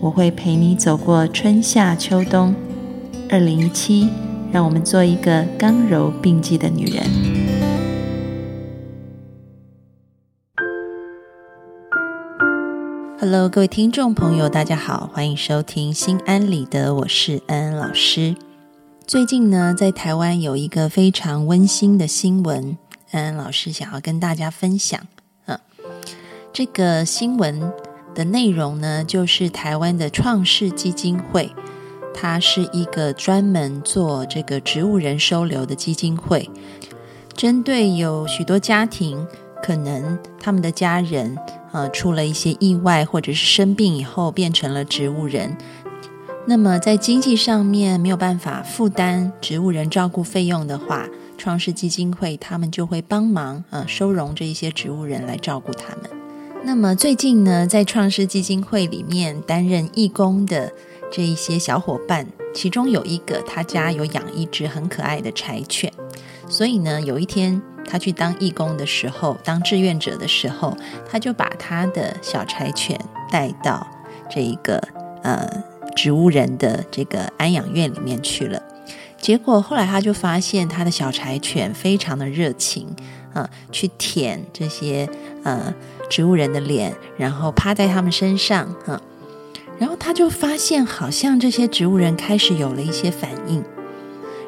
我会陪你走过春夏秋冬。二零一七，让我们做一个刚柔并济的女人。Hello，各位听众朋友，大家好，欢迎收听《心安理得》，我是安安老师。最近呢，在台湾有一个非常温馨的新闻，安安老师想要跟大家分享。嗯，这个新闻。的内容呢，就是台湾的创世基金会，它是一个专门做这个植物人收留的基金会，针对有许多家庭，可能他们的家人呃出了一些意外，或者是生病以后变成了植物人，那么在经济上面没有办法负担植物人照顾费用的话，创世基金会他们就会帮忙呃收容这一些植物人来照顾他们。那么最近呢，在创世基金会里面担任义工的这一些小伙伴，其中有一个他家有养一只很可爱的柴犬，所以呢，有一天他去当义工的时候，当志愿者的时候，他就把他的小柴犬带到这一个呃植物人的这个安养院里面去了。结果后来他就发现他的小柴犬非常的热情啊，去舔这些呃。植物人的脸，然后趴在他们身上，哈，然后他就发现，好像这些植物人开始有了一些反应，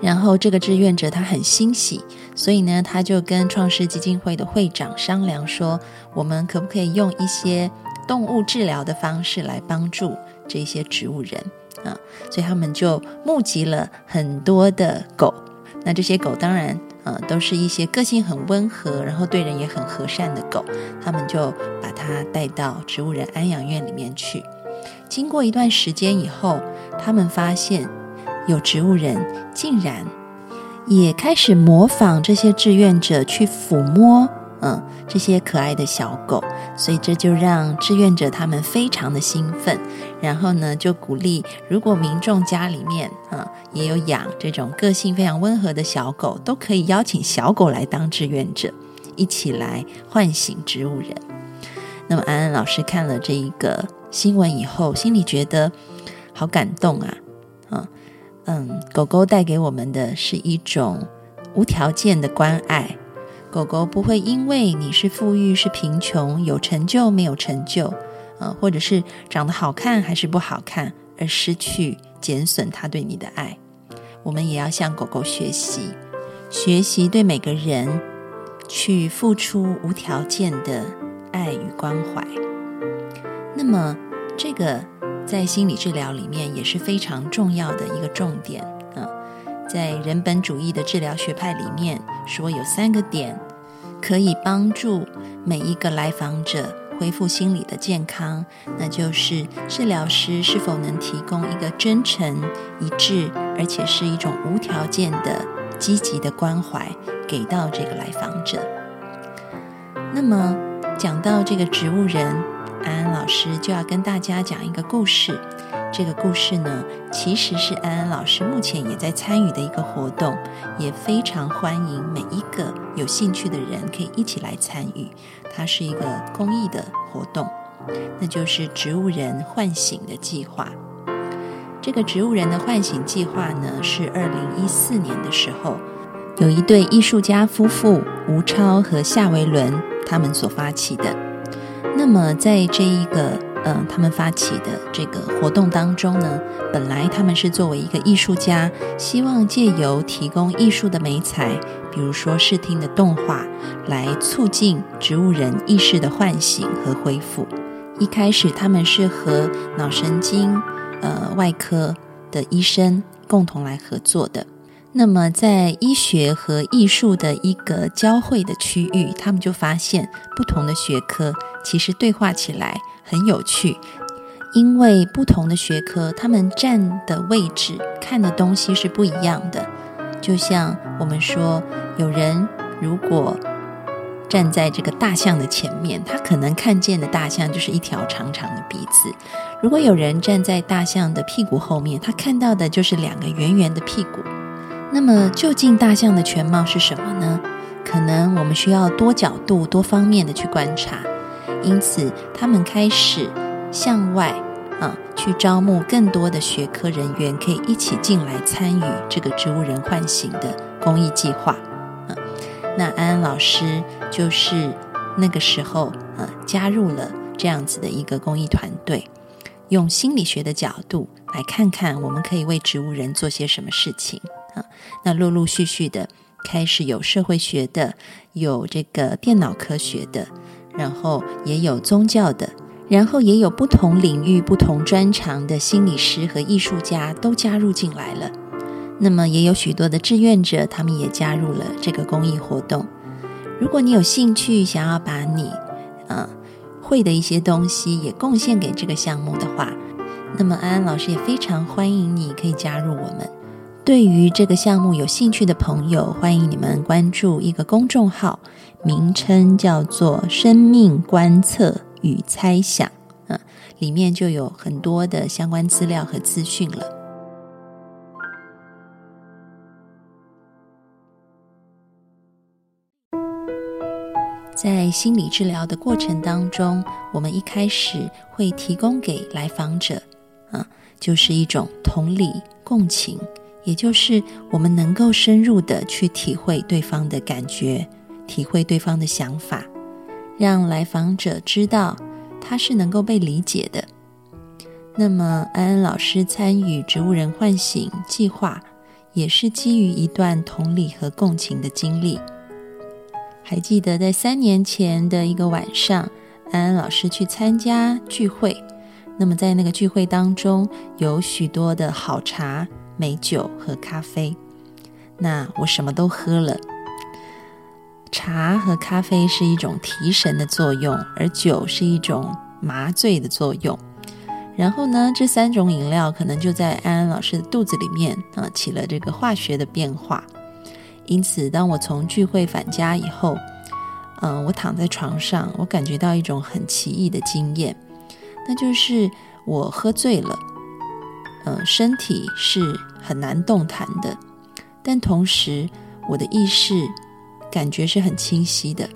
然后这个志愿者他很欣喜，所以呢，他就跟创世基金会的会长商量说，我们可不可以用一些动物治疗的方式来帮助这些植物人啊？所以他们就募集了很多的狗，那这些狗当然。呃，都是一些个性很温和，然后对人也很和善的狗，他们就把它带到植物人安养院里面去。经过一段时间以后，他们发现有植物人竟然也开始模仿这些志愿者去抚摸。嗯，这些可爱的小狗，所以这就让志愿者他们非常的兴奋。然后呢，就鼓励如果民众家里面啊也有养这种个性非常温和的小狗，都可以邀请小狗来当志愿者，一起来唤醒植物人。那么安安老师看了这一个新闻以后，心里觉得好感动啊！嗯嗯，狗狗带给我们的是一种无条件的关爱。狗狗不会因为你是富裕是贫穷，有成就没有成就，呃，或者是长得好看还是不好看，而失去减损它对你的爱。我们也要向狗狗学习，学习对每个人去付出无条件的爱与关怀。那么，这个在心理治疗里面也是非常重要的一个重点。在人本主义的治疗学派里面，说有三个点可以帮助每一个来访者恢复心理的健康，那就是治疗师是否能提供一个真诚、一致，而且是一种无条件的积极的关怀给到这个来访者。那么讲到这个植物人，安安老师就要跟大家讲一个故事。这个故事呢，其实是安安老师目前也在参与的一个活动，也非常欢迎每一个有兴趣的人可以一起来参与。它是一个公益的活动，那就是植物人唤醒的计划。这个植物人的唤醒计划呢，是二零一四年的时候，有一对艺术家夫妇吴超和夏维伦他们所发起的。那么在这一个嗯，他们发起的这个活动当中呢，本来他们是作为一个艺术家，希望借由提供艺术的美彩，比如说视听的动画，来促进植物人意识的唤醒和恢复。一开始他们是和脑神经呃外科的医生共同来合作的。那么在医学和艺术的一个交汇的区域，他们就发现不同的学科其实对话起来。很有趣，因为不同的学科，他们站的位置、看的东西是不一样的。就像我们说，有人如果站在这个大象的前面，他可能看见的大象就是一条长长的鼻子；如果有人站在大象的屁股后面，他看到的就是两个圆圆的屁股。那么，究竟大象的全貌是什么呢？可能我们需要多角度、多方面的去观察。因此，他们开始向外啊，去招募更多的学科人员，可以一起进来参与这个植物人唤醒的公益计划。啊，那安安老师就是那个时候啊加入了这样子的一个公益团队，用心理学的角度来看看我们可以为植物人做些什么事情啊。那陆陆续续的开始有社会学的，有这个电脑科学的。然后也有宗教的，然后也有不同领域、不同专长的心理师和艺术家都加入进来了。那么也有许多的志愿者，他们也加入了这个公益活动。如果你有兴趣，想要把你啊会的一些东西也贡献给这个项目的话，那么安安老师也非常欢迎你可以加入我们。对于这个项目有兴趣的朋友，欢迎你们关注一个公众号。名称叫做“生命观测与猜想”，啊，里面就有很多的相关资料和资讯了。在心理治疗的过程当中，我们一开始会提供给来访者，啊，就是一种同理共情，也就是我们能够深入的去体会对方的感觉。体会对方的想法，让来访者知道他是能够被理解的。那么，安安老师参与植物人唤醒计划，也是基于一段同理和共情的经历。还记得在三年前的一个晚上，安安老师去参加聚会。那么，在那个聚会当中，有许多的好茶、美酒和咖啡。那我什么都喝了。茶和咖啡是一种提神的作用，而酒是一种麻醉的作用。然后呢，这三种饮料可能就在安安老师的肚子里面啊起了这个化学的变化。因此，当我从聚会返家以后，嗯，我躺在床上，我感觉到一种很奇异的经验，那就是我喝醉了，嗯，身体是很难动弹的，但同时我的意识。感觉是很清晰的，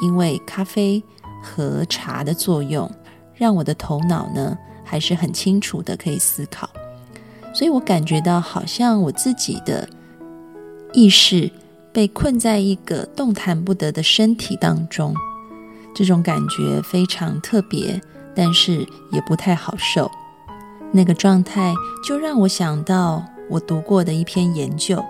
因为咖啡和茶的作用，让我的头脑呢还是很清楚的，可以思考。所以我感觉到好像我自己的意识被困在一个动弹不得的身体当中，这种感觉非常特别，但是也不太好受。那个状态就让我想到我读过的一篇研究。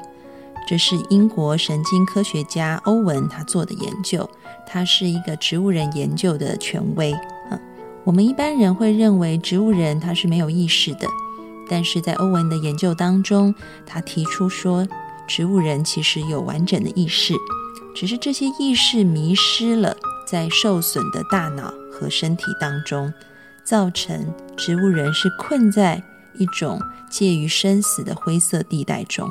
这是英国神经科学家欧文他做的研究，他是一个植物人研究的权威啊。我们一般人会认为植物人他是没有意识的，但是在欧文的研究当中，他提出说，植物人其实有完整的意识，只是这些意识迷失了在受损的大脑和身体当中，造成植物人是困在一种介于生死的灰色地带中。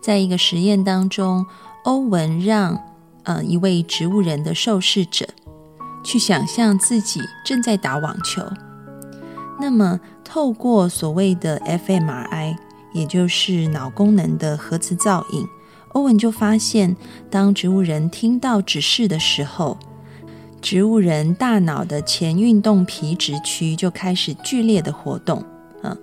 在一个实验当中，欧文让呃一位植物人的受试者去想象自己正在打网球。那么，透过所谓的 fMRI，也就是脑功能的核磁造影，欧文就发现，当植物人听到指示的时候，植物人大脑的前运动皮质区就开始剧烈的活动，嗯，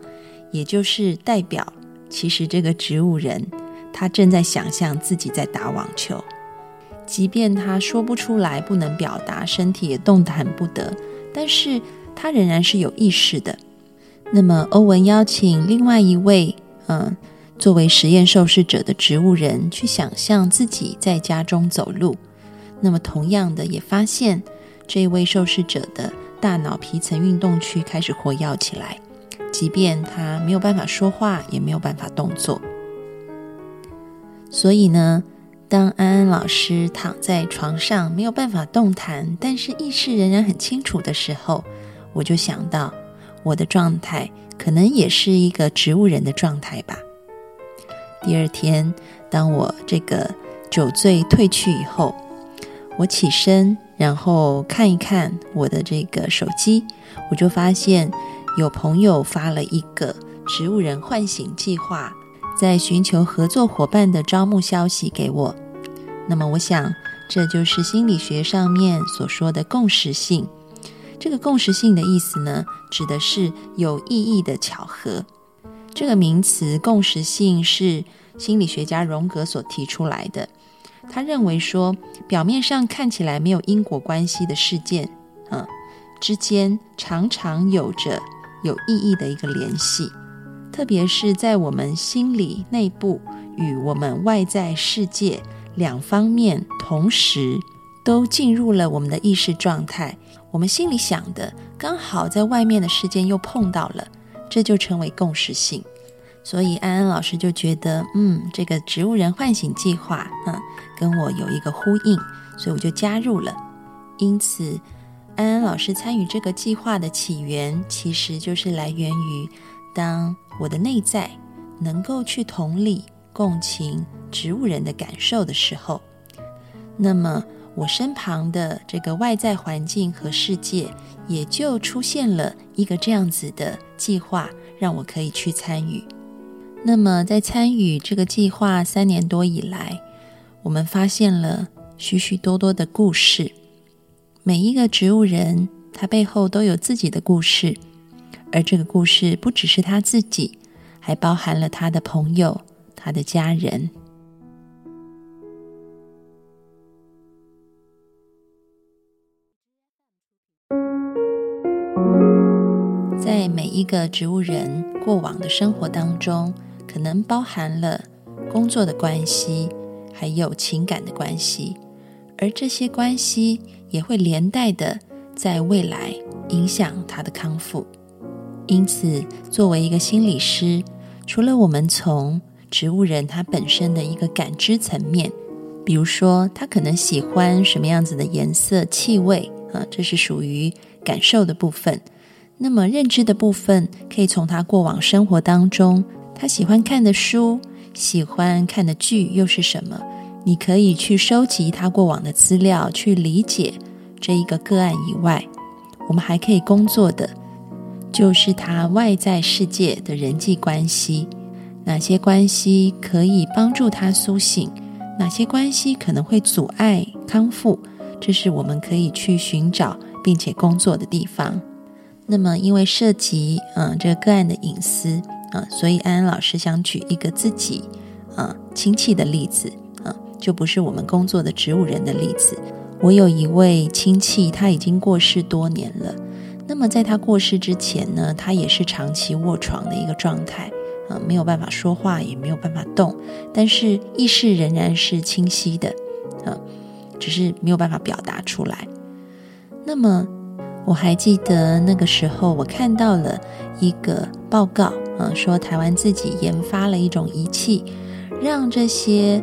也就是代表，其实这个植物人。他正在想象自己在打网球，即便他说不出来，不能表达，身体也动弹不得，但是他仍然是有意识的。那么，欧文邀请另外一位，嗯，作为实验受试者的植物人去想象自己在家中走路。那么，同样的，也发现这位受试者的大脑皮层运动区开始活跃起来，即便他没有办法说话，也没有办法动作。所以呢，当安安老师躺在床上没有办法动弹，但是意识仍然很清楚的时候，我就想到，我的状态可能也是一个植物人的状态吧。第二天，当我这个酒醉退去以后，我起身，然后看一看我的这个手机，我就发现有朋友发了一个植物人唤醒计划，在寻求合作伙伴的招募消息给我。那么，我想这就是心理学上面所说的共识性。这个共识性的意思呢，指的是有意义的巧合。这个名词“共识性”是心理学家荣格所提出来的。他认为说，表面上看起来没有因果关系的事件，嗯，之间常常有着有意义的一个联系。特别是在我们心理内部与我们外在世界两方面同时都进入了我们的意识状态。我们心里想的刚好在外面的世界又碰到了，这就成为共识性。所以安安老师就觉得，嗯，这个植物人唤醒计划，嗯，跟我有一个呼应，所以我就加入了。因此，安安老师参与这个计划的起源，其实就是来源于当我的内在能够去同理、共情植物人的感受的时候，那么。我身旁的这个外在环境和世界，也就出现了一个这样子的计划，让我可以去参与。那么，在参与这个计划三年多以来，我们发现了许许多多的故事。每一个植物人，他背后都有自己的故事，而这个故事不只是他自己，还包含了他的朋友、他的家人。在每一个植物人过往的生活当中，可能包含了工作的关系，还有情感的关系，而这些关系也会连带的在未来影响他的康复。因此，作为一个心理师，除了我们从植物人他本身的一个感知层面，比如说他可能喜欢什么样子的颜色、气味啊，这是属于感受的部分。那么认知的部分，可以从他过往生活当中，他喜欢看的书、喜欢看的剧又是什么？你可以去收集他过往的资料，去理解这一个个案以外，我们还可以工作的，就是他外在世界的人际关系，哪些关系可以帮助他苏醒，哪些关系可能会阻碍康复，这是我们可以去寻找并且工作的地方。那么，因为涉及嗯这个个案的隐私啊，所以安安老师想举一个自己啊亲戚的例子，就不是我们工作的植物人的例子。我有一位亲戚，他已经过世多年了。那么在他过世之前呢，他也是长期卧床的一个状态啊，没有办法说话，也没有办法动，但是意识仍然是清晰的啊，只是没有办法表达出来。那么。我还记得那个时候，我看到了一个报告，啊，说台湾自己研发了一种仪器，让这些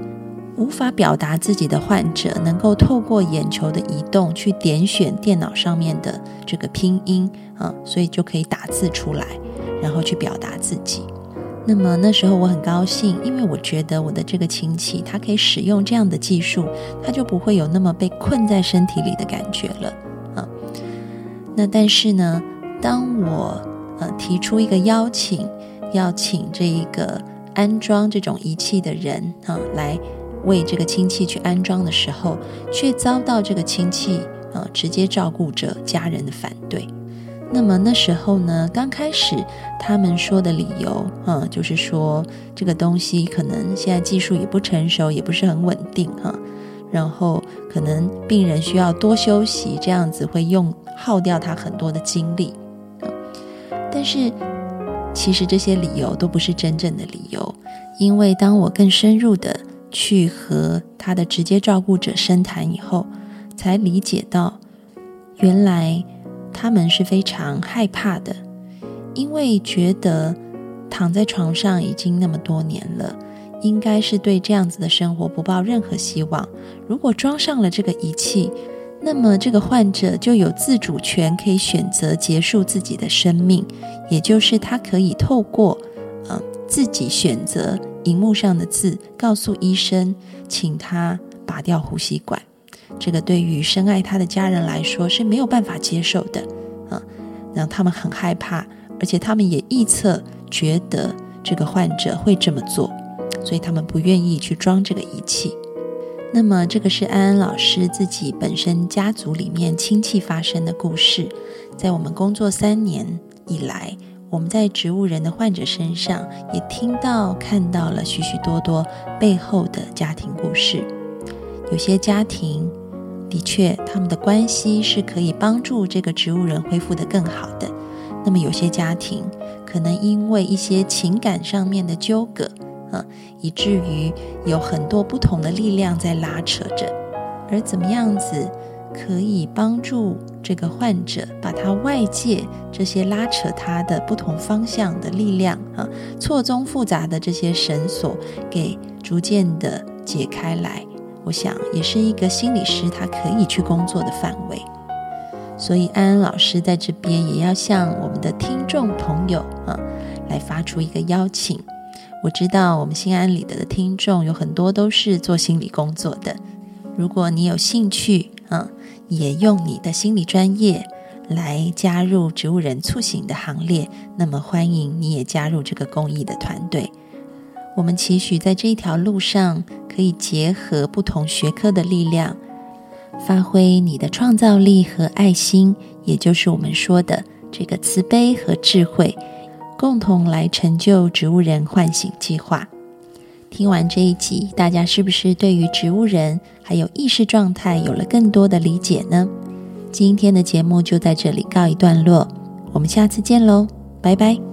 无法表达自己的患者，能够透过眼球的移动去点选电脑上面的这个拼音，啊，所以就可以打字出来，然后去表达自己。那么那时候我很高兴，因为我觉得我的这个亲戚他可以使用这样的技术，他就不会有那么被困在身体里的感觉了啊。那但是呢，当我呃提出一个邀请，要请这一个安装这种仪器的人啊，来为这个亲戚去安装的时候，却遭到这个亲戚呃直接照顾者家人的反对。那么那时候呢，刚开始他们说的理由啊，就是说这个东西可能现在技术也不成熟，也不是很稳定哈。然后可能病人需要多休息，这样子会用耗掉他很多的精力。但是其实这些理由都不是真正的理由，因为当我更深入的去和他的直接照顾者深谈以后，才理解到，原来他们是非常害怕的，因为觉得躺在床上已经那么多年了。应该是对这样子的生活不抱任何希望。如果装上了这个仪器，那么这个患者就有自主权，可以选择结束自己的生命，也就是他可以透过呃自己选择荧幕上的字，告诉医生，请他拔掉呼吸管。这个对于深爱他的家人来说是没有办法接受的啊，让他们很害怕，而且他们也臆测觉得这个患者会这么做，所以他们不愿意去装这个仪器。那么，这个是安安老师自己本身家族里面亲戚发生的故事。在我们工作三年以来，我们在植物人的患者身上也听到、看到了许许多多背后的家庭故事。有些家庭的确，他们的关系是可以帮助这个植物人恢复得更好的。那么，有些家庭可能因为一些情感上面的纠葛。啊，以至于有很多不同的力量在拉扯着，而怎么样子可以帮助这个患者把他外界这些拉扯他的不同方向的力量啊，错综复杂的这些绳索给逐渐的解开来，我想也是一个心理师他可以去工作的范围。所以安安老师在这边也要向我们的听众朋友啊，来发出一个邀请。我知道我们心安理得的听众有很多都是做心理工作的。如果你有兴趣，嗯，也用你的心理专业来加入植物人促醒的行列，那么欢迎你也加入这个公益的团队。我们期许在这一条路上，可以结合不同学科的力量，发挥你的创造力和爱心，也就是我们说的这个慈悲和智慧。共同来成就植物人唤醒计划。听完这一集，大家是不是对于植物人还有意识状态有了更多的理解呢？今天的节目就在这里告一段落，我们下次见喽，拜拜。